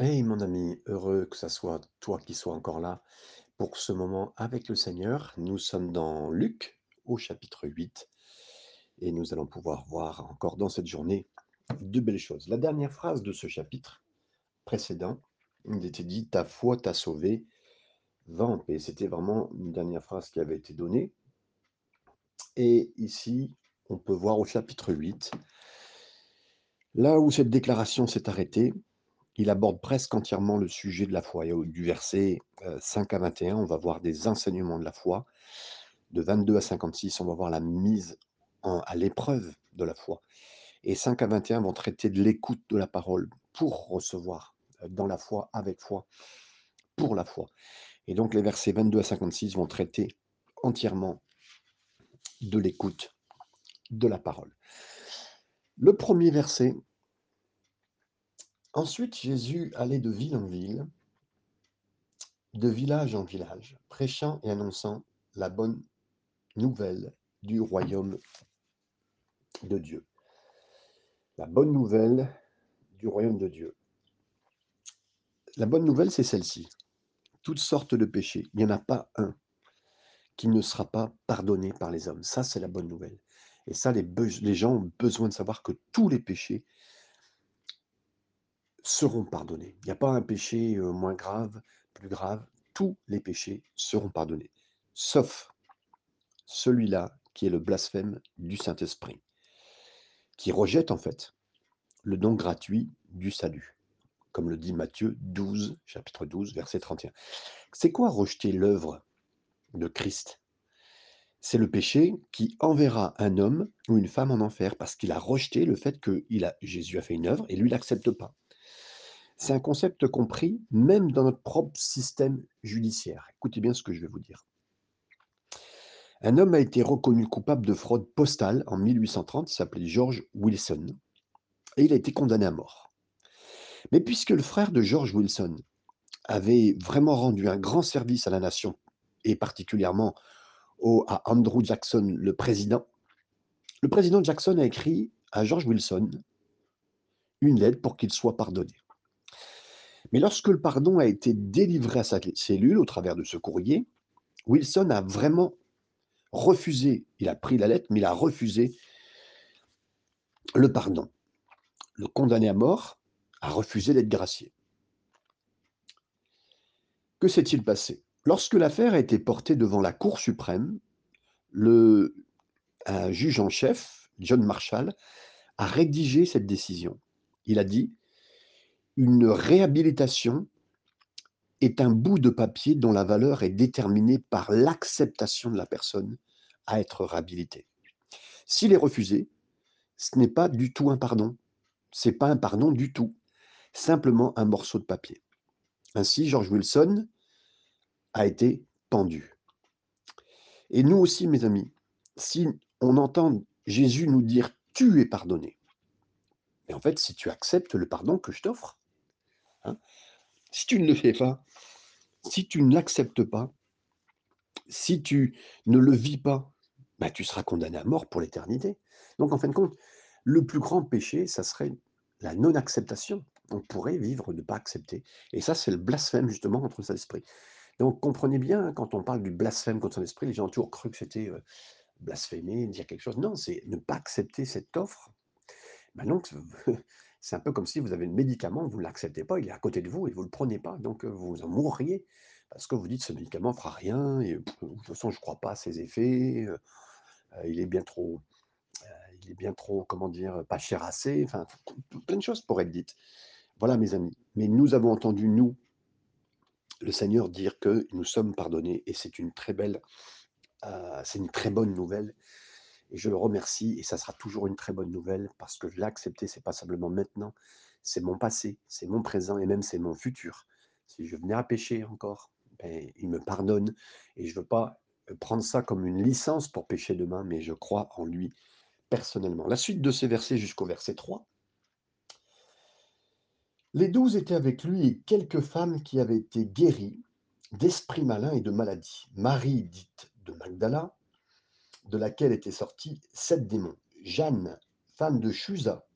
Hey mon ami, heureux que ça soit toi qui sois encore là pour ce moment avec le Seigneur. Nous sommes dans Luc au chapitre 8 et nous allons pouvoir voir encore dans cette journée de belles choses. La dernière phrase de ce chapitre précédent, il était dit Ta foi t'a sauvé, va en paix. C'était vraiment une dernière phrase qui avait été donnée. Et ici, on peut voir au chapitre 8, là où cette déclaration s'est arrêtée, il aborde presque entièrement le sujet de la foi. Du verset 5 à 21, on va voir des enseignements de la foi. De 22 à 56, on va voir la mise à l'épreuve de la foi. Et 5 à 21 vont traiter de l'écoute de la parole pour recevoir euh, dans la foi, avec foi, pour la foi. Et donc les versets 22 à 56 vont traiter entièrement de l'écoute de la parole. Le premier verset. Ensuite, Jésus allait de ville en ville, de village en village, prêchant et annonçant la bonne nouvelle du royaume de Dieu. La bonne nouvelle du royaume de Dieu. La bonne nouvelle, c'est celle-ci. Toutes sortes de péchés. Il n'y en a pas un qui ne sera pas pardonné par les hommes. Ça, c'est la bonne nouvelle. Et ça, les, les gens ont besoin de savoir que tous les péchés seront pardonnés. Il n'y a pas un péché euh, moins grave, plus grave. Tous les péchés seront pardonnés. Sauf celui-là qui est le blasphème du Saint-Esprit, qui rejette en fait le don gratuit du salut, comme le dit Matthieu 12, chapitre 12, verset 31. C'est quoi rejeter l'œuvre de Christ? C'est le péché qui enverra un homme ou une femme en enfer parce qu'il a rejeté le fait que Jésus a fait une œuvre et lui l'accepte pas. C'est un concept compris même dans notre propre système judiciaire. Écoutez bien ce que je vais vous dire. Un homme a été reconnu coupable de fraude postale en 1830, il s'appelait George Wilson, et il a été condamné à mort. Mais puisque le frère de George Wilson avait vraiment rendu un grand service à la nation, et particulièrement à Andrew Jackson, le président, le président Jackson a écrit à George Wilson une lettre pour qu'il soit pardonné. Mais lorsque le pardon a été délivré à sa cellule au travers de ce courrier, Wilson a vraiment refusé, il a pris la lettre, mais il a refusé le pardon. Le condamné à mort a refusé d'être gracié. Que s'est-il passé? Lorsque l'affaire a été portée devant la Cour suprême, le un juge en chef, John Marshall, a rédigé cette décision. Il a dit Une réhabilitation est un bout de papier dont la valeur est déterminée par l'acceptation de la personne à être réhabilitée. S'il est refusé, ce n'est pas du tout un pardon. C'est pas un pardon du tout. Simplement un morceau de papier. Ainsi, George Wilson a été pendu. Et nous aussi, mes amis, si on entend Jésus nous dire tu es pardonné, mais en fait, si tu acceptes le pardon que je t'offre, si tu ne le fais pas, si tu ne l'acceptes pas, si tu ne le vis pas, bah, tu seras condamné à mort pour l'éternité. Donc, en fin de compte, le plus grand péché, ça serait la non-acceptation. On pourrait vivre de ne pas accepter. Et ça, c'est le blasphème, justement, contre Saint-Esprit. Donc, comprenez bien, hein, quand on parle du blasphème contre Saint-Esprit, les gens ont toujours cru que c'était euh, blasphémer, dire quelque chose. Non, c'est ne pas accepter cette offre. Ben donc, c'est un peu comme si vous avez le médicament, vous ne l'acceptez pas, il est à côté de vous et vous ne le prenez pas. Donc, vous en mourriez parce que vous dites ce médicament fera rien et pff, de toute façon, je ne crois pas à ses effets. il est bien trop, il est bien trop, comment dire, pas cher assez. Enfin, plein de choses pourraient être dites. Voilà, mes amis. Mais nous avons entendu, nous, le Seigneur dire que nous sommes pardonnés et c'est une très belle, c'est une très bonne nouvelle. Et je le remercie et ça sera toujours une très bonne nouvelle parce que accepté, c'est pas simplement maintenant, c'est mon passé, c'est mon présent et même c'est mon futur. Si je venais à pécher encore, ben, il me pardonne et je veux pas euh, prendre ça comme une licence pour pécher demain, mais je crois en lui personnellement. La suite de ces versets jusqu'au verset 3. Les douze étaient avec lui et quelques femmes qui avaient été guéries d'esprits malins et de maladies. Marie, dite de Magdala, de laquelle étaient sortis sept démons. Jeanne, femme de Chusa,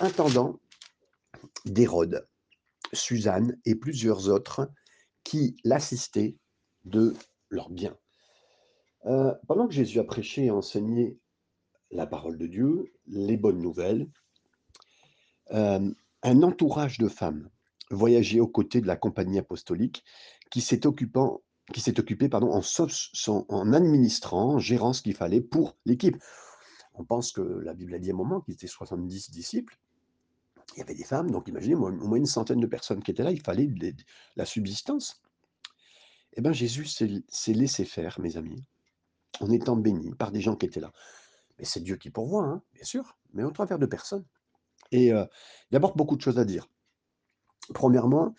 intendant d'Hérode, Suzanne et plusieurs autres qui l'assistaient de leurs biens. Heu, pendant que Jésus a prêché et enseigné la parole de Dieu, les bonnes nouvelles, hem, un entourage de femmes voyageait aux côtés de la compagnie apostolique qui s'est occupant qui s'est occupé pardon, en administrant, en gérant ce qu'il fallait pour l'équipe. On pense que la Bible a dit à un moment qu'ils étaient 70 disciples. Il y avait des femmes, donc imaginez au moins une centaine de personnes qui étaient là, il fallait la subsistance. Et ben Jésus s'est laissé faire, mes amis, en étant béni par des gens qui étaient là. Mais c'est Dieu qui pourvoit, hein, bien sûr, mais au travers de personnes. Et heu, il y a beaucoup de choses à dire. Premièrement,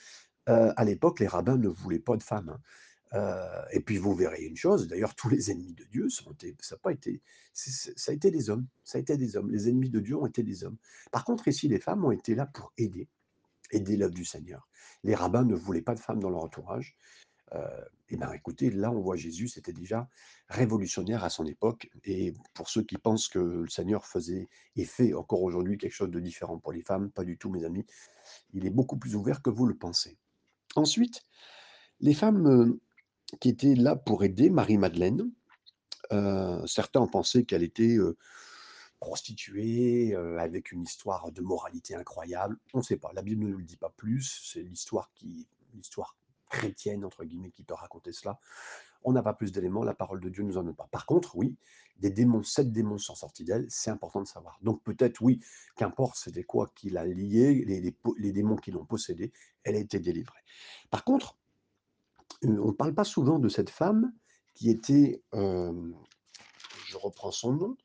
heu, à l'époque, les rabbins ne voulaient pas de femmes, hein. Heu, et puis vous verrez une chose, d'ailleurs tous les ennemis de Dieu sont ça a pas été ça a été des hommes, ça a été des hommes. Les ennemis de Dieu ont été des hommes. Par contre, ici, les femmes ont été là pour aider, aider l'œuvre du Seigneur. Les rabbins ne voulaient pas de femmes dans leur entourage. Heu, et ben, écoutez, là, on voit Jésus, c'était déjà révolutionnaire à son époque et pour ceux qui pensent que le Seigneur faisait et fait encore aujourd'hui quelque chose de différent pour les femmes, pas du tout, mes amis. Il est beaucoup plus ouvert que vous le pensez. Ensuite, les femmes, heu, qui étaient là pour aider Marie-Madeleine, heu, certains pensé qu'elle était, heu, prostituée, heu, avec une histoire de moralité incroyable. On ne sait pas, la Bible ne nous le dit pas plus, c'est l'histoire qui l'histoire «chrétienne» entre guillemets qui peut raconter cela. On n'a pas plus d'éléments, la parole de Dieu nous en donne pas. Par contre, oui, des démons, 7 démons sont sortis d'elle, c'est important de savoir. Donc peut-être oui, qu'importe c'était quoi qui l'a liée, les démons qui l'ont possédée, elle a été délivrée. Par contre, on ne parle pas souvent de cette femme qui était, hem, je reprends son nom,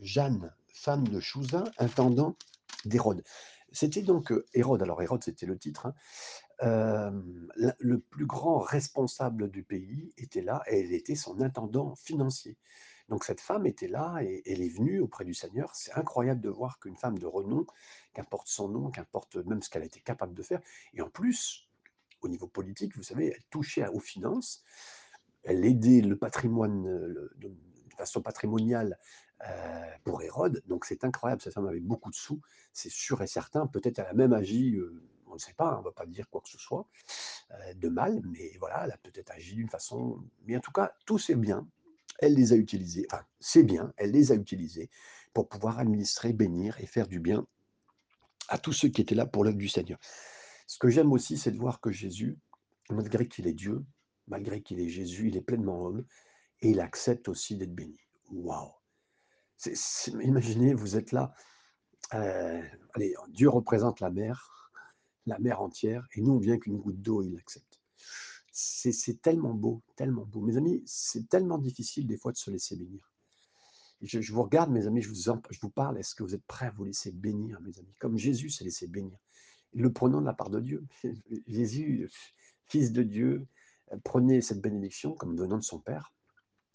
Jeanne, femme de Chouza, intendant d'Hérode. C'était donc, heu, Hérode, alors Hérode, c'était le titre, hein, le plus grand responsable du pays était là et elle était son intendant financier. Donc cette femme était là et elle est venue auprès du Seigneur. C'est incroyable de voir qu'une femme de renom, qu'importe son nom, qu'importe même ce qu'elle était capable de faire et en plus, au niveau politique, vous savez, elle touchait aux finances, elle aidait le patrimoine, le de façon patrimoniale, heu, pour Hérode. Donc c'est incroyable, cette femme avait beaucoup de sous, c'est sûr et certain. Peut-être elle a même agi, heu, on ne sait pas, hein, on ne va pas dire quoi que ce soit, de mal, mais voilà, elle a peut-être agi d'une façon mais en tout cas, tous ses biens, elle les a utilisés, enfin ses biens, elle les a utilisés pour pouvoir administrer, bénir et faire du bien à tous ceux qui étaient là pour l'œuvre du Seigneur. Ce que j'aime aussi, c'est de voir que Jésus, malgré qu'il est Dieu, malgré qu'il est Jésus, il est pleinement homme et il accepte aussi d'être béni. Waouh! Imaginez, vous êtes là, heu, allez, Dieu représente la mer, la mer entière et nous, on vient qu'une goutte d'eau, il l'accepte. C'est tellement beau, tellement beau. Mes amis, c'est tellement difficile des fois de se laisser bénir. Je vous regarde, mes amis, je vous je vous parle, est-ce que vous êtes prêts à vous laisser bénir, mes amis? Comme Jésus s'est laissé bénir, le prenant de la part de Dieu. Jésus, fils de Dieu, heu, prenait cette bénédiction comme venant de son Père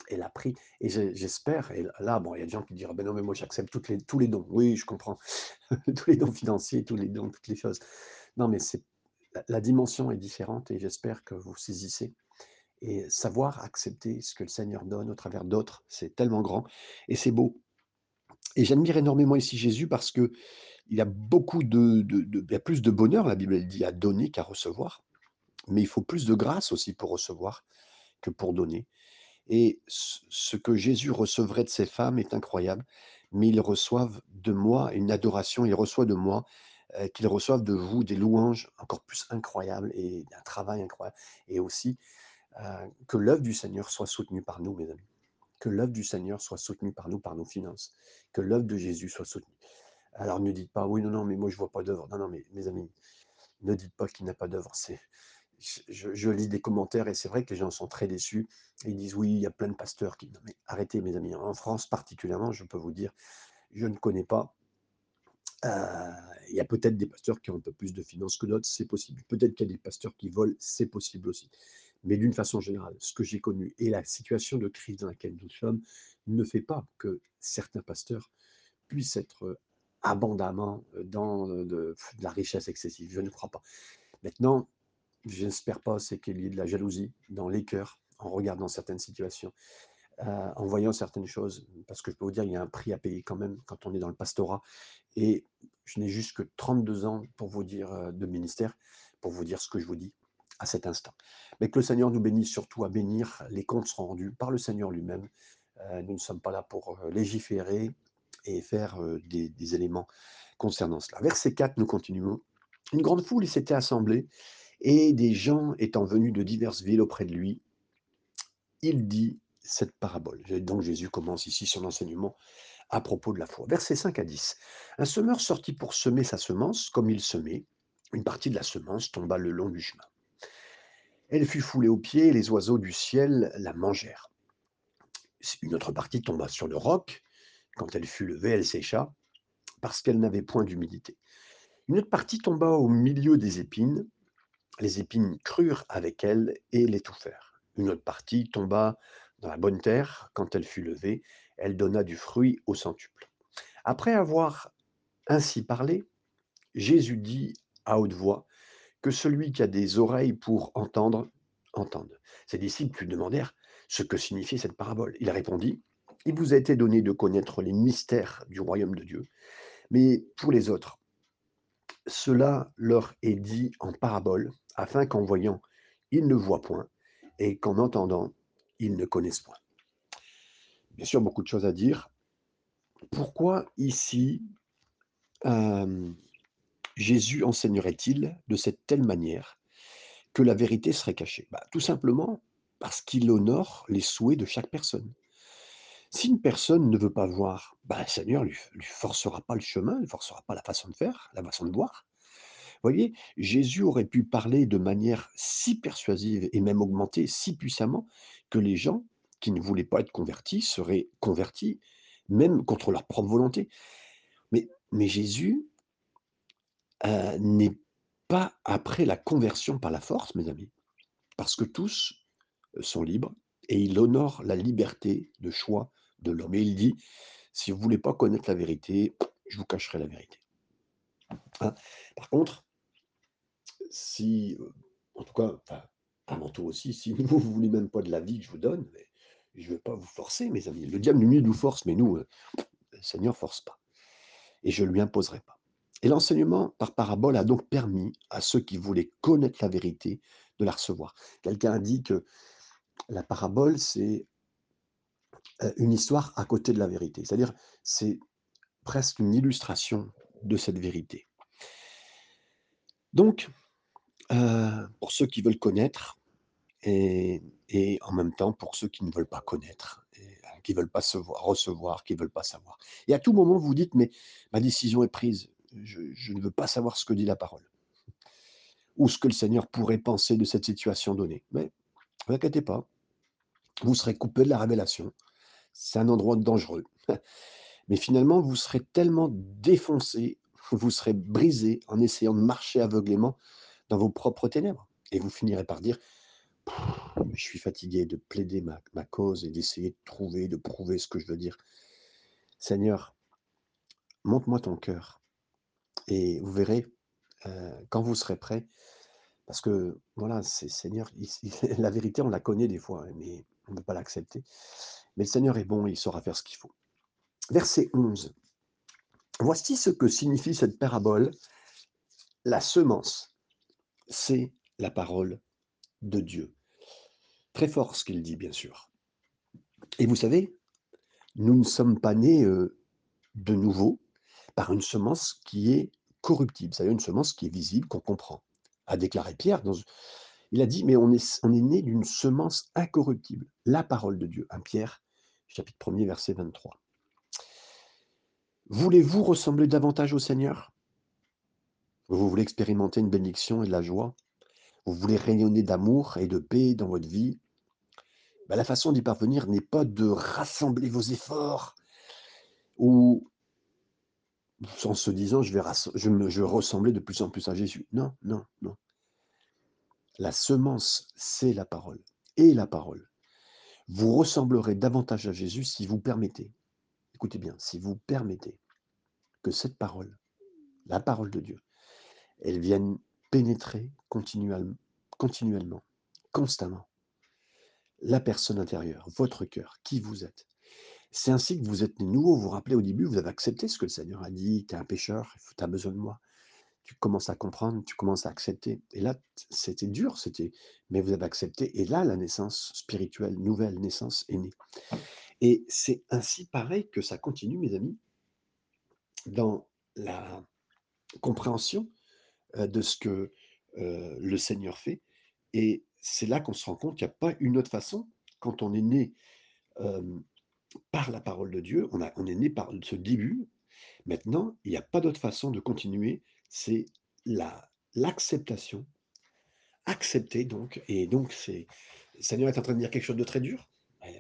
et l'a pris et j'espère et là, bon, il y a des gens qui diront: «Ben non, mais moi j'accepte tous les dons». Oui, je comprends, tous les dons financiers, tous les dons, toutes les choses. Non, mais c'est la dimension est différente et j'espère que vous saisissez et savoir accepter ce que le Seigneur donne au travers d'autres, c'est tellement grand et c'est beau et j'admire énormément ici Jésus parce qu'il y a beaucoup de il a plus de bonheur, la Bible dit: «À donner qu'à recevoir», mais il faut plus de grâce aussi pour recevoir que pour donner. Et ce que Jésus recevrait de ces femmes est incroyable, mais ils reçoivent de moi une adoration, ils reçoivent de moi, heu, qu'ils reçoivent de vous des louanges encore plus incroyables et un travail incroyable. Et aussi, heu, que l'œuvre du Seigneur soit soutenue par nous, mes amis. Que l'œuvre du Seigneur soit soutenue par nous, par nos finances. Que l'œuvre de Jésus soit soutenue. Alors ne dites pas: «Oui, non, non, mais moi je vois pas d'œuvre». Non, non, mais mes amis, ne dites pas qu'il n'y a pas d'œuvre. Je lis des commentaires et c'est vrai que les gens sont très déçus. Ils disent: «Oui, il y a plein de pasteurs qui» non mais arrêtez mes amis. En France particulièrement, je peux vous dire, je ne connais pas, heu, il y a peut-être des pasteurs qui ont un peu plus de finances que d'autres, c'est possible. Peut-être qu'il y a des pasteurs qui volent, c'est possible aussi. Mais d'une façon générale, ce que j'ai connu et la situation de crise dans laquelle nous sommes ne fait pas que certains pasteurs puissent être, heu, abondamment, heu, dans, heu, de la richesse excessive. Je ne crois pas. Maintenant, j'espère pas, c'est qu'il y ait de la jalousie dans les cœurs en regardant certaines situations, en voyant certaines choses. Parce que je peux vous dire, il y a un prix à payer quand même quand on est dans le pastorat et je n'ai juste que 32 ans pour vous dire, de ministère, pour vous dire ce que je vous dis à cet instant. Mais que le Seigneur nous bénisse surtout à bénir. Les comptes rendus par le Seigneur lui-même. Euh, nous ne sommes pas là pour euh, légiférer et faire euh, des, des éléments concernant cela. Verset 4, nous continuons. Une grande foule s'était assemblée et des gens étant venus de diverses villes auprès de lui, il dit cette parabole. Donc Jésus commence ici son enseignement à propos de la foi. Versets 5 à 10. Un semeur sortit pour semer sa semence, comme il semait. Une partie de la semence tomba le long du chemin. Elle fut foulée aux pieds et les oiseaux du ciel la mangèrent. Une autre partie tomba sur le roc. Quand elle fut levée, elle sécha parce qu'elle n'avait point d'humidité. Une autre partie tomba au milieu des épines. Les épines crurent avec elle et l'étouffèrent. Une autre partie tomba dans la bonne terre. Quand elle fut levée, elle donna du fruit au centuple. Après avoir ainsi parlé, Jésus dit à haute voix que celui qui a des oreilles pour entendre, entende. Ses disciples lui demandèrent ce que signifiait cette parabole. Il répondit, Il vous a été donné de connaître les mystères du royaume de Dieu, mais pour les autres, cela leur est dit en parabole, afin qu'en voyant, ils ne voient point, et qu'en entendant, ils ne connaissent point. Bien sûr, beaucoup de choses à dire. Pourquoi ici euh, Jésus enseignerait-il de cette telle manière que la vérité serait cachée? Bah, Tout simplement parce qu'il honore les souhaits de chaque personne. Si une personne ne veut pas voir, bah, le Seigneur ne lui, forcera pas le chemin, ne forcera pas la façon de faire, la façon de voir. Vous voyez, Jésus aurait pu parler de manière si persuasive et même augmenter si puissamment que les gens qui ne voulaient pas être convertis seraient convertis, même contre leur propre volonté. Mais, mais Jésus euh, n'est pas après la conversion par la force, mes amis, parce que tous euh, sont libres et il honore la liberté de choix de l'homme. Et il dit, si vous ne voulez pas connaître la vérité, je vous cacherai la vérité. Hein par contre, si, euh, en tout cas, avant tout aussi, si vous ne voulez même pas de la vie que je vous donne, je ne vais pas vous forcer, mes amis. Le diable, lui, nous force, mais nous, le Seigneur ne force pas. Et je ne lui imposerai pas. Et l'enseignement par parabole a donc permis à ceux qui voulaient connaître la vérité de la recevoir. Quelqu'un a dit que la parabole, c'est une histoire à côté de la vérité. C'est-à-dire, c'est presque une illustration de cette vérité. Donc, pour ceux qui veulent connaître, et, en même temps pour ceux qui ne veulent pas connaître, qui ne veulent pas recevoir, qui ne veulent pas savoir. Et à tout moment, vous dites, mais ma décision est prise, je, ne veux pas savoir ce que dit la parole, ou ce que le Seigneur pourrait penser de cette situation donnée. Mais ne vous inquiétez pas, vous serez coupé de la révélation. C'est un endroit dangereux. Mais finalement, vous serez tellement défoncé, vous serez brisé en essayant de marcher aveuglément dans vos propres ténèbres. Et vous finirez par dire, je suis fatigué de plaider ma, cause et d'essayer de trouver, de prouver ce que je veux dire. Seigneur, montre-moi ton cœur. Et vous verrez, quand vous serez prêt, parce que voilà, Seigneur, la vérité, on la connaît des fois, hein, mais on ne peut pas l'accepter. Mais le Seigneur est bon, il saura faire ce qu'il faut. Verset 11. Voici ce que signifie cette parabole. La semence, c'est la parole de Dieu. Très fort ce qu'il dit, bien sûr. Et vous savez, nous ne sommes pas nés de nouveau, par une semence qui est corruptible, c'est-à-dire une semence qui est visible, qu'on comprend, a déclaré Pierre. Il a dit, mais on est, on né d'une semence incorruptible, la parole de Dieu. 1 Pierre, chapitre 1er, verset 23. Voulez-vous ressembler davantage au Seigneur? Vous voulez expérimenter une bénédiction et de la joie? Vous voulez rayonner d'amour et de paix dans votre vie? Ben, La façon d'y parvenir n'est pas de rassembler vos efforts ou en se disant je vais, je, me, je ressembler de plus en plus à Jésus. Non, non, non. La semence, c'est la parole. Et la parole. Vous ressemblerez davantage à Jésus si vous permettez, écoutez bien, si vous permettez que cette parole, la parole de Dieu, elle vienne pénétrer continuellement, continuellement constamment la personne intérieure, votre cœur, qui vous êtes. C'est ainsi que vous êtes nouveau. Vous vous rappelez au début, vous avez accepté ce que le Seigneur a dit, tu es un pécheur, tu as besoin de moi. tu commences à comprendre, tu commences à accepter. Et là, c'était dur, c'était mais vous avez accepté et là, la naissance spirituelle, nouvelle naissance est née. Et c'est ainsi pareil que ça continue, mes amis, dans la compréhension, heu, de ce que, heu, le Seigneur fait et c'est là qu'on se rend compte qu'il y a pas une autre façon quand on est né, hem, par la parole de Dieu, on est né par ce début. Maintenant, il y a pas d'autre façon de continuer, c'est la l'acceptation. Accepter donc et donc c'est Seigneur est en train de dire quelque chose de très dur,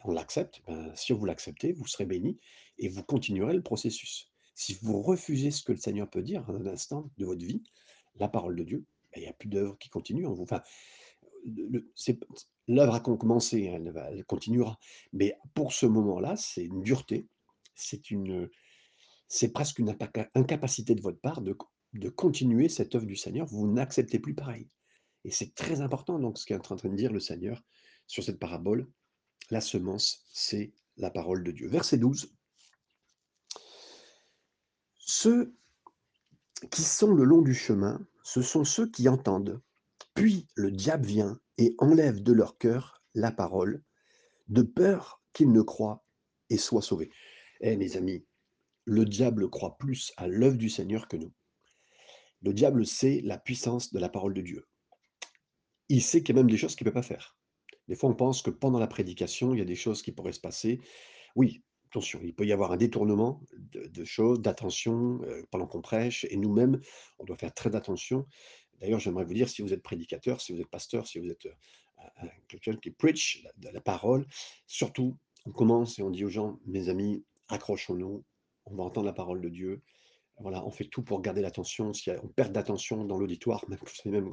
on l'accepte, ben, si vous l'acceptez, vous serez bénis et vous continuerez le processus. Si vous refusez ce que le Seigneur peut dire à un instant de votre vie, la parole de Dieu, beh, il y a plus d'œuvre qui continue en vous. L'œuvre a com commencé, hein, elle continuera, mais pour ce moment-là, c'est une dureté, c'est presque une incapacité de votre part de de continuer cette œuvre du Seigneur. Vous n'acceptez plus pareil et c'est très important donc ce qu'est en train de dire le Seigneur sur cette parabole. La semence, c'est la parole de Dieu. Verset 12 «Ceux qui sont le long du chemin, ce sont ceux qui entendent, puis le diable vient et enlève de leur cœur la parole, de peur qu'ils ne croient et soient sauvés». Eh mes amis, le diable croit plus à l'œuvre du Seigneur que nous. Le diable sait la puissance de la parole de Dieu. Il sait qu'il y a même des choses qu'il peut pas faire. Des fois, on pense que pendant la prédication, il y a des choses qui pourraient se passer. Oui, attention, il peut y avoir un détournement de choses, d'attention, heu, pendant qu'on prêche et nous-mêmes, on doit faire très attention. D'ailleurs, j'aimerais vous dire, si vous êtes prédicateur, si vous êtes pasteur, si vous êtes, un quelqu'un qui preach la parole, surtout, on commence et on dit aux gens: «Mes amis, accrochons-nous, on va entendre la parole de Dieu». Voilà, on fait tout pour garder l'attention. Si, on perd d'attention dans l'auditoire, même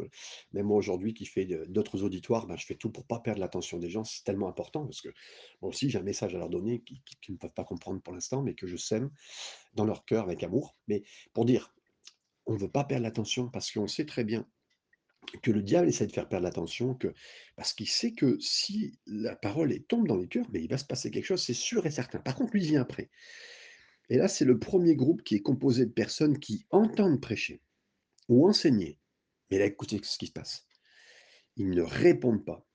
moi aujourd'hui qui fais d'autres auditoires, ben, je fais tout pour pas perdre l'attention des gens. C'est tellement important parce que moi aussi j'ai un message à leur donner qui qui qu'ils ne peuvent pas comprendre pour l'instant, mais que je sème dans leur cœur avec amour. Mais pour dire, on veut pas perdre l'attention parce qu'on sait très bien que le diable essaie de faire perdre l'attention, parce qu'il sait que si la parole, tombe dans les cœurs, beh, il va se passer quelque chose, c'est sûr et certain. Par contre, lui vient après et là, c'est le 1er groupe qui est composé de personnes qui entendent prêcher ou enseigner. Mais là, écoutez ce qui se passe. Ils ne répondent pas.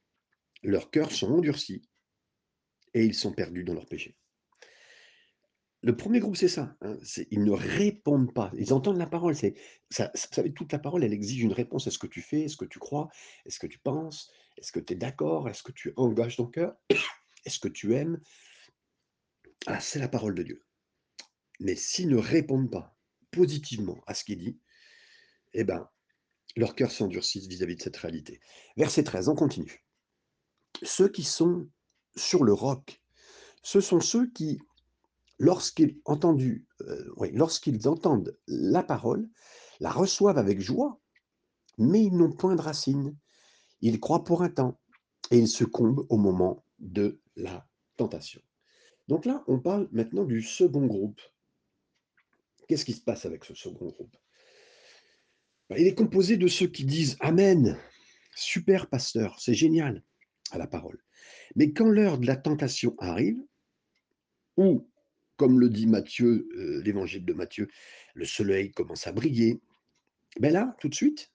Leurs cœurs sont endurcis et ils sont perdus dans leurs péchés. Le 1er groupe, c'est ça, hein, ils ne répondent pas. Ils entendent la parole, c'est ça savez, toute la parole, elle exige une réponse. Est-ce que tu fais? Est-ce que tu crois? Est-ce que tu penses? Est-ce que tu es d'accord? Est-ce que tu engages ton cœur? Est-ce que tu aimes? Ah, c'est la parole de Dieu. Mais s'ils ne répondent pas positivement à ce qui est dit, et ben, leurs cœurs s'endurcissent vis-à-vis de cette réalité. Verset 13, on continue. «Ceux qui sont sur le roc, ce sont ceux qui, lorsqu'ils heu, oui, entendent la parole, la reçoivent avec joie, mais ils n'ont point de racines. Ils croient pour un temps et ils succombent au moment de la tentation». Donc là, on parle maintenant du 2nd groupe. Qu'est-ce qui se passe avec ce 2nd groupe? Bah, il est composé de ceux qui disent: «Amen, super pasteur, c'est génial», à la parole. Mais quand l'heure de la tentation arrive ou comme le dit Matthieu, heu, l'évangile de Matthieu, le soleil commence à briller, beh, là, tout de suite,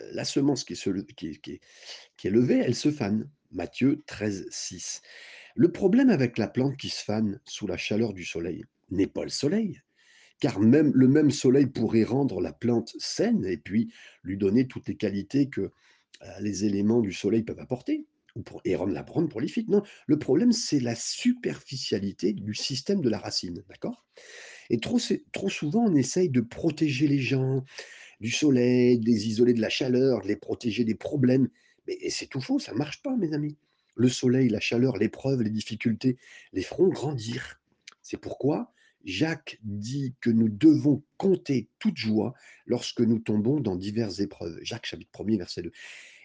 heu, la semence qui est levée, elle se fane. Matthieu 13:6. Le problème avec la plante qui se fane sous la chaleur du soleil n'est pas le soleil, car même le même soleil pourrait rendre la plante saine et puis lui donner toutes les qualités que, heu, les éléments du soleil peuvent apporter ou pour et rendre la brune prolifique. Non, le problème, c'est la superficialité du système de la racine, d'accord? Et trop trop souvent, on essaye de protéger les gens du soleil, de les isoler de la chaleur, de les protéger des problèmes. Mais c'est tout faux, ça marche pas mes amis. Le soleil, la chaleur, l'épreuve, les difficultés les feront grandir. C'est pourquoi Jacques dit que nous devons compter toute joie lorsque nous tombons dans diverses épreuves. Jacques chapitre 1er verset 2.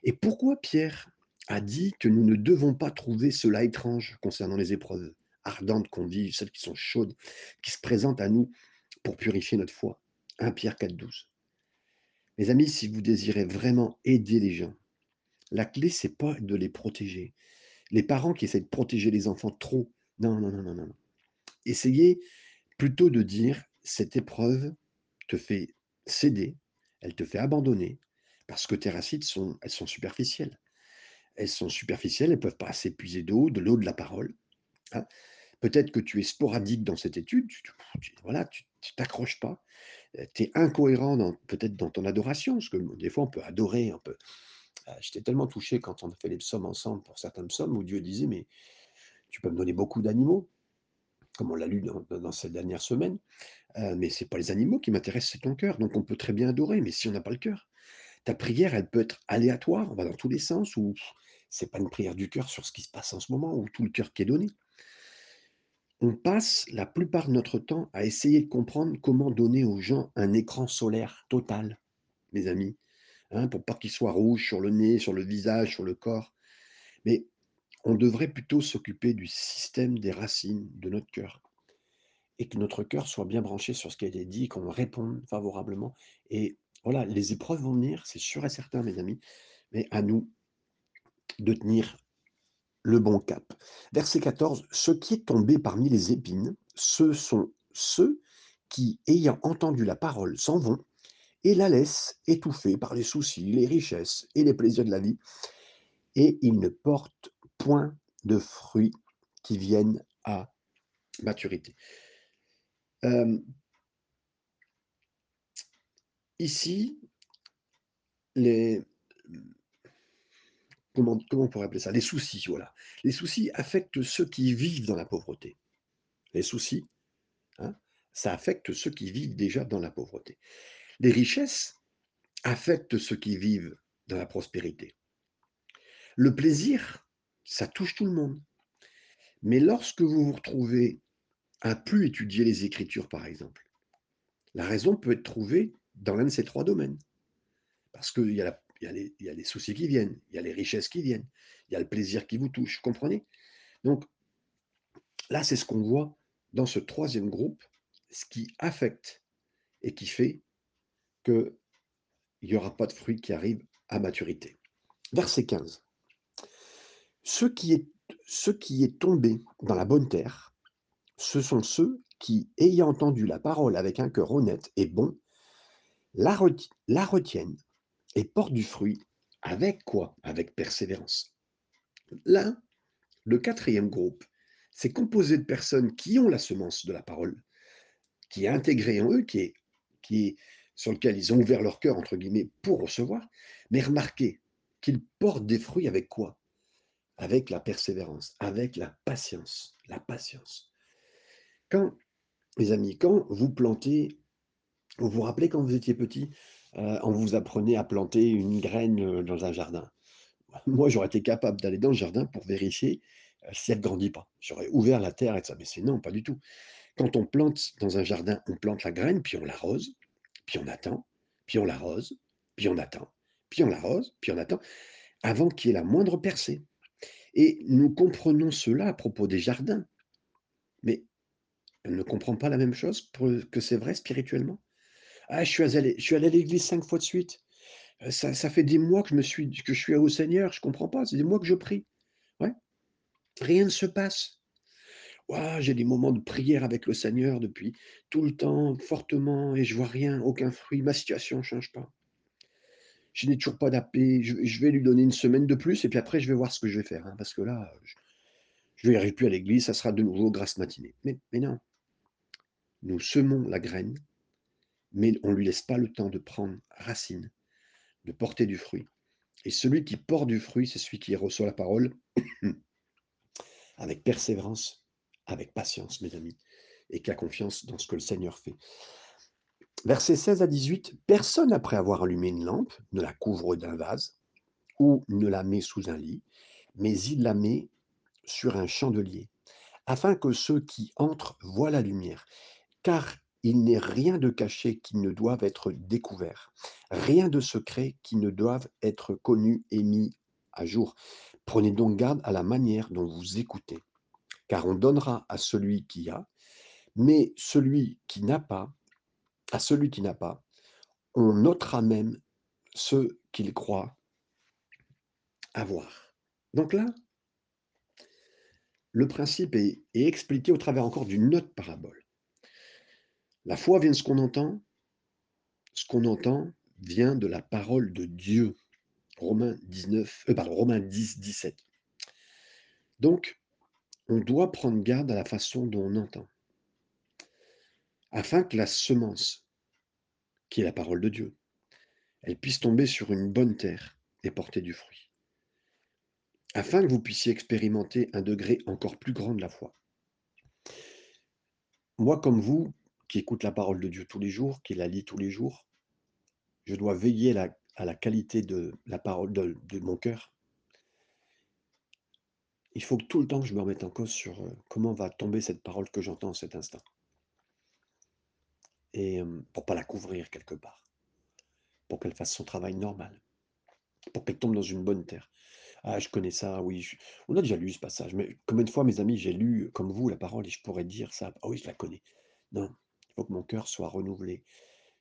Et pourquoi Pierre a dit que nous ne devons pas trouver cela étrange concernant les épreuves ardentes qu'on vit, celles qui sont chaudes, qui se présentent à nous pour purifier notre foi? 1 Pierre 4:12. Mes amis, si vous désirez vraiment aider les gens, la clé, c'est pas de les protéger. Les parents qui essaient de protéger les enfants trop, non, non, non, non, non, non. Essayez plutôt de dire: «Cette épreuve te fait céder elle te fait abandonner parce que tes racines sont, elles sont superficielles. Elles sont superficielles, elles ne peuvent pas s'épuiser d'eau, de l'eau de la parole. hein. Peut-être que tu es sporadique dans cette étude, tu, tu- voilà, t'accroches pas, tu es incohérent peut-être dans ton adoration, parce que des fois on peut adorer, on peut. euh, J'étais tellement touché quand on a fait les psaumes ensemble pour certains psaumes où Dieu disait, mais tu peux me donner beaucoup d'animaux, comme on l'a lu dans, cette dernière semaine, euh, mais c'est pas les animaux qui m'intéressent, c'est ton cœur. Donc on peut très bien adorer, mais si on n'a pas le cœur, ta prière, elle peut être aléatoire, on va dans tous les sens, ou c'est pas une prière du cœur sur ce qui se passe en ce moment, ou tout le cœur qui est donné. On passe la plupart de notre temps à essayer de comprendre comment donner aux gens un écran solaire total, mes amis, hein, pour pas qu'il soit rouge sur le nez, sur le visage, sur le corps. Mais on devrait plutôt s'occuper du système des racines de notre cœur et que notre cœur soit bien branché sur ce qui a été dit, qu'on réponde favorablement. Et voilà, les épreuves vont venir, c'est sûr et certain, mes amis, mais à nous de tenir le bon cap. Verset 14, ce qui est tombé parmi les épines, ce sont ceux qui, ayant entendu la parole, s'en vont et la laissent étouffée par les soucis, les richesses et les plaisirs de la vie, et ils ne portent point de fruits qui viennent à maturité. Euh, ici, les, comment, on pourrait appeler ça? Les soucis, voilà. Les soucis affectent ceux qui vivent dans la pauvreté. Les soucis, hein, ça affecte ceux qui vivent déjà dans la pauvreté. Les richesses affectent ceux qui vivent dans la prospérité. Le plaisir, ça touche tout le monde. Mais lorsque vous vous retrouvez à plus étudier les Écritures, par exemple, la raison peut être trouvée dans l'un de ces trois domaines. Parce qu'il y, a la- il y, a les- soucis qui viennent, il y a les richesses qui viennent, il y a le plaisir qui vous touche, comprenez? Donc là, c'est ce qu'on voit dans ce troisième groupe, ce qui affecte et qui fait qu'il n'y aura pas de fruits qui arrivent à maturité. Verset 15. Ce qui est, ce qui est tombé dans la bonne terre, ce sont ceux qui, ayant entendu la parole avec un cœur honnête et bon, la retiennent et portent du fruit avec quoi? Avec persévérance. Là, le quatrième groupe, c'est composé de personnes qui ont la semence de la parole, qui est intégrée en eux, qui est, sur lequel ils ont ouvert leur cœur, entre guillemets, pour recevoir. Mais remarquez qu'ils portent des fruits avec quoi? Avec la persévérance, avec la patience. La patience. Quand, mes amis, quand vous plantez, vous vous rappelez quand vous étiez petit, euh, on vous apprenait à planter une graine euh, dans un jardin. Moi, j'aurais été capable d'aller dans le jardin pour vérifier euh, si elle ne grandit pas. J'aurais ouvert la terre et ça. Mais c'est non, pas du tout. Quand on plante dans un jardin, on plante la graine, puis on l'arrose, puis on attend, puis on l'arrose, puis on attend, puis on l'arrose, puis on attend, avant qu'il y ait la moindre percée. Et nous comprenons cela à propos des jardins. Mais on ne comprend pas la même chose que c'est vrai spirituellement. Ah, je suis allé, je suis allé à l'église cinq fois de suite. Euh, Ça, ça fait des mois que je, me suis, que je suis au Seigneur, je comprends pas, c'est des mois que je prie. Ouais, rien ne se passe. J'ai des moments de prière avec le Seigneur depuis tout le temps, fortement, et je vois rien, aucun fruit. Ma situation ne change pas. Je n'ai toujours pas d'appel. Je, vais lui donner une semaine de plus, et puis après, je vais voir ce que je vais faire. hein, parce que là, je ne verrai plus à l'église, ça sera de nouveau grâce matinée. Mais non, nous semons la graine, mais on ne lui laisse pas le temps de prendre racine, de porter du fruit. Et celui qui porte du fruit, c'est celui qui reçoit la parole avec persévérance, avec patience, mes amis, et qui a confiance dans ce que le Seigneur fait. Versets 16 à 18, personne après avoir allumé une lampe ne la couvre d'un vase ou ne la met sous un lit, mais il la met sur un chandelier, afin que ceux qui entrent voient la lumière. Car il n'est rien de caché qui ne doive être découvert, rien de secret qui ne doive être connu et mis à jour. Prenez donc garde à la manière dont vous écoutez, car on donnera à celui qui a, mais celui qui n'a pas, à celui qui n'a pas, on notera même ce qu'il croit avoir. Donc là, le principe est, est expliqué au travers encore d'une autre parabole. La foi vient de ce qu'on entend, ce qu'on entend vient de la parole de Dieu. Romains 19, euh, pardon, Romains 10, 17. Donc, on doit prendre garde à la façon dont on entend, afin que la semence, qui est la parole de Dieu, elle puisse tomber sur une bonne terre et porter du fruit, afin que vous puissiez expérimenter un degré encore plus grand de la foi. Moi, comme vous, qui écoute la parole de Dieu tous les jours, qui la lit tous les jours, je dois veiller à la qualité de la parole de, mon cœur. Il faut que tout le temps je me remette en cause sur euh, comment va tomber cette parole que j'entends en cet instant. Et euh, pour pas la couvrir quelque part, pour qu'elle fasse son travail normal, pour qu'elle tombe dans une bonne terre. Ah, je connais ça, oui. On a déjà lu ce passage, mais combien de fois, mes amis, j'ai lu, comme vous, la parole et je pourrais dire ça. Ah oui, je la connais. Non, que mon cœur soit renouvelé.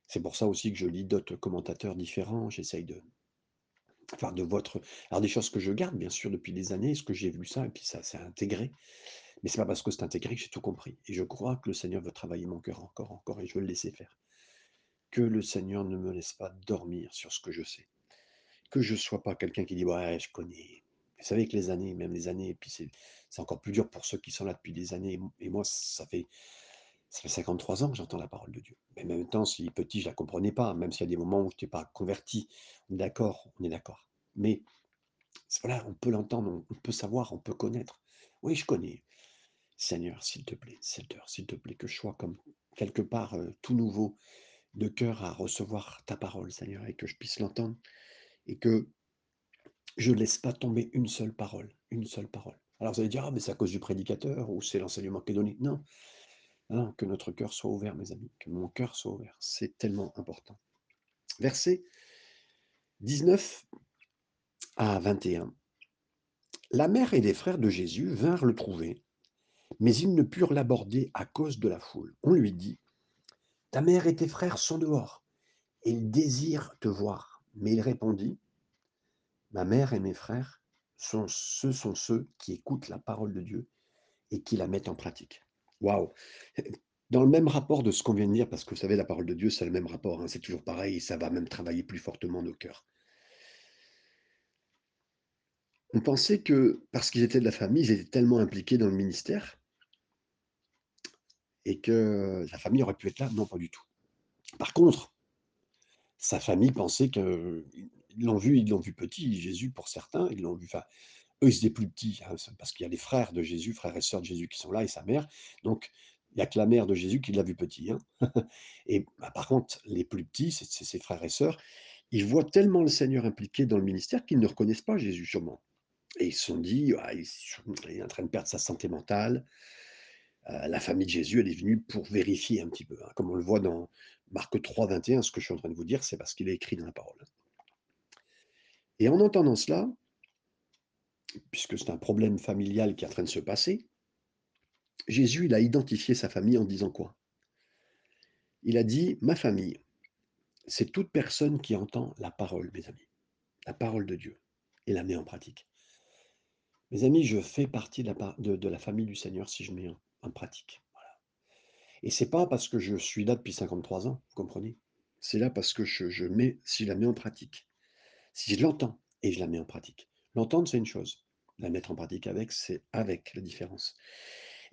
C'est pour ça aussi que je lis d'autres commentateurs différents. J'essaye de, enfin, de votre. Alors, des choses que je garde, bien sûr, depuis des années, ce que j'ai vu ça, et puis ça s'est intégré. Mais c'est pas parce que c'est intégré que j'ai tout compris. Et je crois que le Seigneur veut travailler mon cœur encore, encore, et je veux le laisser faire. Que le Seigneur ne me laisse pas dormir sur ce que je sais que je ne sois pas quelqu'un qui dit ouais, je connais. Vous savez que les années, même les années, et puis c'est, encore plus dur pour ceux qui sont là depuis des années. Et moi, ça fait, ça fait 53 ans que j'entends la parole de Dieu. Mais en même temps, si petit, je ne la comprenais pas, même s'il y a des moments où je n'étais pas converti. D'accord, on est d'accord. Mais voilà, on peut l'entendre, on peut savoir, on peut connaître. Oui, je connais. Seigneur, s'il te plaît, s'il te plaît, que je sois comme quelque part euh, tout nouveau de cœur à recevoir ta parole, Seigneur, et que je puisse l'entendre et que je ne laisse pas tomber une seule parole, une seule parole. Alors vous allez dire, ah, mais c'est à cause du prédicateur ou c'est l'enseignement qui est donné? Non. Non, que notre cœur soit ouvert, mes amis, que mon cœur soit ouvert. C'est tellement important. Verset 19 à 21. La mère et les frères de Jésus vinrent le trouver, mais ils ne purent l'aborder à cause de la foule. On lui dit, Ta mère et tes frères sont dehors, et ils désirent te voir. Mais il répondit, Ma mère et mes frères, ce sont ceux qui écoutent la parole de Dieu et qui la mettent en pratique. Waouh Dans le même rapport de ce qu'on vient de dire, parce que vous savez, la parole de Dieu, c'est le même rapport, hein, c'est toujours pareil, ça va même travailler plus fortement nos cœurs. On pensait que parce qu'ils étaient de la famille, ils étaient tellement impliqués dans le ministère et que la famille aurait pu être là. Non, pas du tout. Par contre, sa famille pensait qu'ils l'ont vu, ils l'ont vu petit, Jésus pour certains, ils l'ont vu, eux ils étaient plus petits, hein, parce qu'il y a les frères de Jésus, frères et sœurs de Jésus qui sont là, et sa mère, donc il n'y a que la mère de Jésus qui l'a vu petit. Hein. et bah, par contre, les plus petits, c'est ses frères et sœurs, ils voient tellement le Seigneur impliqué dans le ministère qu'ils ne reconnaissent pas Jésus sûrement. Et ils se sont dit, ah, il est en train de perdre sa santé mentale, euh, la famille de Jésus, elle est venue pour vérifier un petit peu. Hein. comme on le voit dans Marc 3, 21, ce que je suis en train de vous dire, c'est parce qu'il est écrit dans la parole. Et en entendant cela, puisque c'est un problème familial qui est en train de se passer, Jésus, il a identifié sa famille en disant quoi? Il a dit, ma famille, c'est toute personne qui entend la parole, mes amis, la parole de Dieu, et la met en pratique. Mes amis, je fais partie de la, famille du Seigneur si je mets en, pratique. Voilà. Et c'est pas parce que je suis là depuis 53 ans, vous comprenez? C'est là parce que je, mets, si je la mets en pratique, si je l'entends et je la mets en pratique. L'entendre, c'est une chose. La mettre en pratique avec, c'est avec la différence.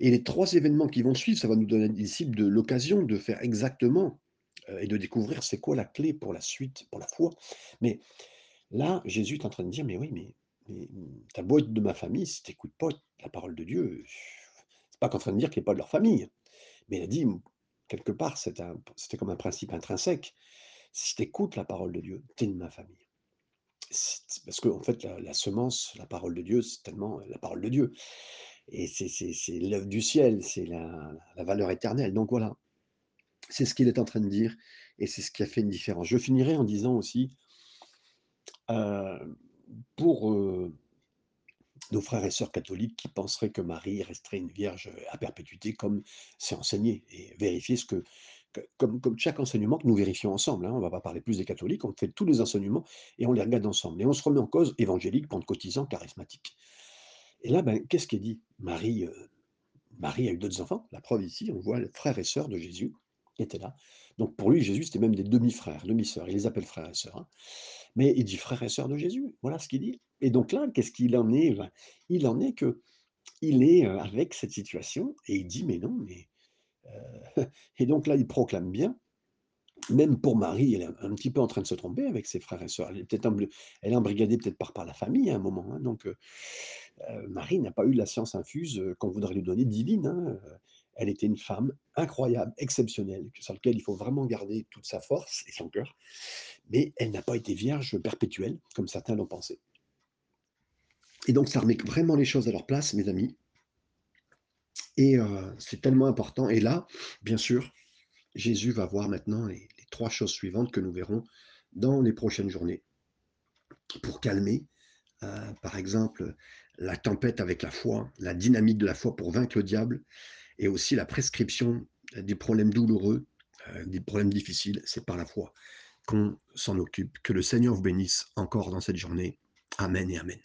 Et les trois événements qui vont suivre, ça va nous donner ici de l'occasion de faire exactement euh, et de découvrir c'est quoi la clé pour la suite, pour la foi. Mais là, Jésus est en train de dire, mais oui, mais, mais ta boîte de ma famille, si tu n'écoutes pas la parole de Dieu, pas qu'en train de dire qu'il n'est pas de leur famille. Mais il a dit, quelque part, c'était comme un principe intrinsèque. Si tu écoutes la parole de Dieu, tu es de ma famille. Parce qu'en en fait, la, semence, la parole de Dieu, c'est tellement la parole de Dieu. Et c'est l'œuvre du ciel, c'est la, valeur éternelle. Donc voilà, c'est ce qu'il est en train de dire et c'est ce qui a fait une différence. Je finirai en disant aussi, euh, pour euh, nos frères et sœurs catholiques qui penseraient que Marie resterait une vierge à perpétuité, comme c'est enseigné, et vérifier ce que, comme, chaque enseignement que nous vérifions ensemble. Hein, on ne va pas parler plus des catholiques, on fait tous les enseignements et on les regarde ensemble. Et on se remet en cause évangélique, pentecôtisant, charismatique. Et là, ben, qu'est-ce qui est dit? Marie, euh, Marie a eu d'autres enfants. La preuve ici, on voit les frères et sœurs de Jésus qui étaient là. Donc pour lui, Jésus, c'était même des demi-frères, demi-sœurs. Il les appelle frères et sœurs, hein. Mais il dit frères et sœurs de Jésus. Voilà ce qu'il dit. Et donc là, qu'est-ce qu'il en est? Ben, il en est que il est, heu, avec cette situation et il dit: «Mais non, mais» heu et donc là, il proclame bien, même pour Marie, elle est un petit peu en train de se tromper avec ses frères et sœurs. Elle est embl elle est embrigadée peut-être par par la famille à un moment, hein, donc heu heu, Marie n'a pas eu la science infuse, qu'on voudrait lui donner divine, hein. Elle était une femme incroyable, exceptionnelle, sur lequel il faut vraiment garder toute sa force et son cœur, mais elle n'a pas été vierge perpétuelle, comme certains l'ont pensé. Et donc ça remet vraiment les choses à leur place, mes amis et heu, c'est tellement important et là, bien sûr, Jésus va voir maintenant les 3 choses suivantes que nous verrons dans les prochaines journées pour calmer, heu, par exemple, la tempête avec la foi, la dynamique de la foi pour vaincre le diable et aussi la prescription des problèmes douloureux, heu, des problèmes difficiles, c'est par la foi qu'on s'en occupe. Que le Seigneur vous bénisse encore dans cette journée. Amen et amen.